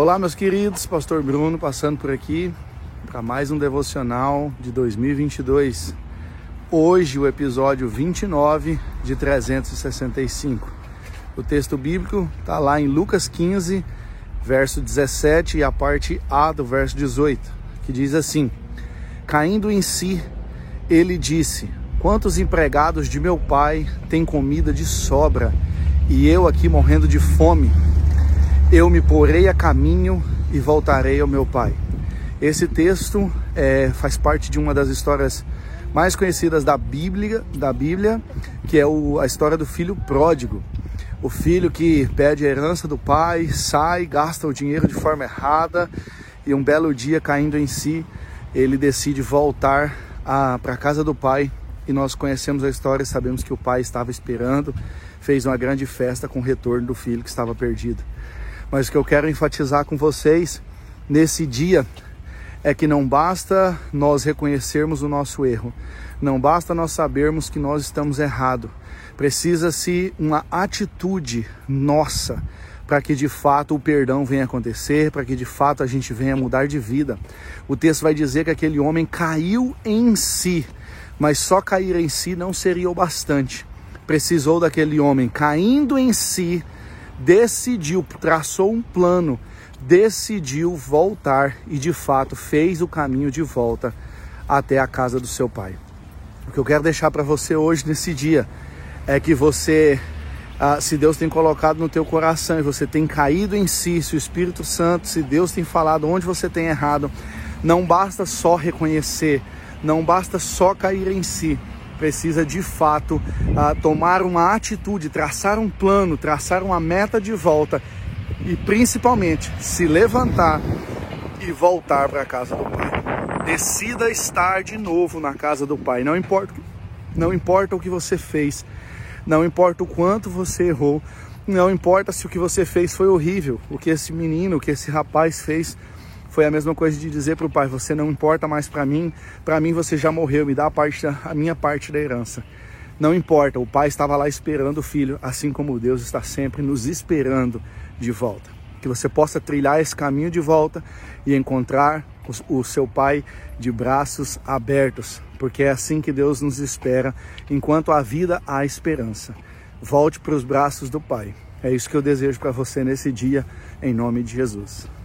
Olá, meus queridos, Pastor Bruno passando por aqui para mais um devocional de 2022. Hoje, o episódio 29 de 365. O texto bíblico está lá em Lucas 15, verso 17 e a parte A do verso 18, que diz assim: Caindo em si, ele disse: Quantos empregados de meu pai têm comida de sobra e eu aqui morrendo de fome? Eu me porei a caminho e voltarei ao meu pai. Esse texto é, faz parte de uma das histórias mais conhecidas da Bíblia, da Bíblia, que é o, a história do filho pródigo. O filho que pede a herança do pai, sai, gasta o dinheiro de forma errada e um belo dia caindo em si, ele decide voltar para a casa do pai. E nós conhecemos a história, sabemos que o pai estava esperando, fez uma grande festa com o retorno do filho que estava perdido. Mas o que eu quero enfatizar com vocês nesse dia é que não basta nós reconhecermos o nosso erro, não basta nós sabermos que nós estamos errados. Precisa-se uma atitude nossa para que de fato o perdão venha acontecer, para que de fato a gente venha mudar de vida. O texto vai dizer que aquele homem caiu em si, mas só cair em si não seria o bastante. Precisou daquele homem caindo em si decidiu, traçou um plano, decidiu voltar e de fato fez o caminho de volta até a casa do seu pai. O que eu quero deixar para você hoje nesse dia é que você, ah, se Deus tem colocado no teu coração e você tem caído em si, se o Espírito Santo, se Deus tem falado onde você tem errado, não basta só reconhecer, não basta só cair em si, precisa de fato uh, tomar uma atitude, traçar um plano, traçar uma meta de volta e principalmente se levantar e voltar para a casa do Pai. Decida estar de novo na casa do Pai. Não importa, não importa o que você fez, não importa o quanto você errou, não importa se o que você fez foi horrível, o que esse menino, o que esse rapaz fez foi a mesma coisa de dizer para o pai: Você não importa mais para mim, para mim você já morreu, me dá a, parte, a minha parte da herança. Não importa, o pai estava lá esperando o filho, assim como Deus está sempre nos esperando de volta. Que você possa trilhar esse caminho de volta e encontrar o, seu pai de braços abertos, porque é assim que Deus nos espera, enquanto há vida, há esperança. Volte para os braços do Pai. É isso que eu desejo para você nesse dia, em nome de Jesus.